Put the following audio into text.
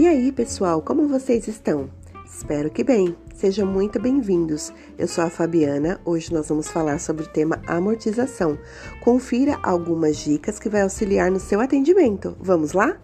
E aí, pessoal, como vocês estão? Espero que bem. Sejam muito bem-vindos. Eu sou a Fabiana. Hoje nós vamos falar sobre o tema amortização. Confira algumas dicas que vai auxiliar no seu atendimento. Vamos lá?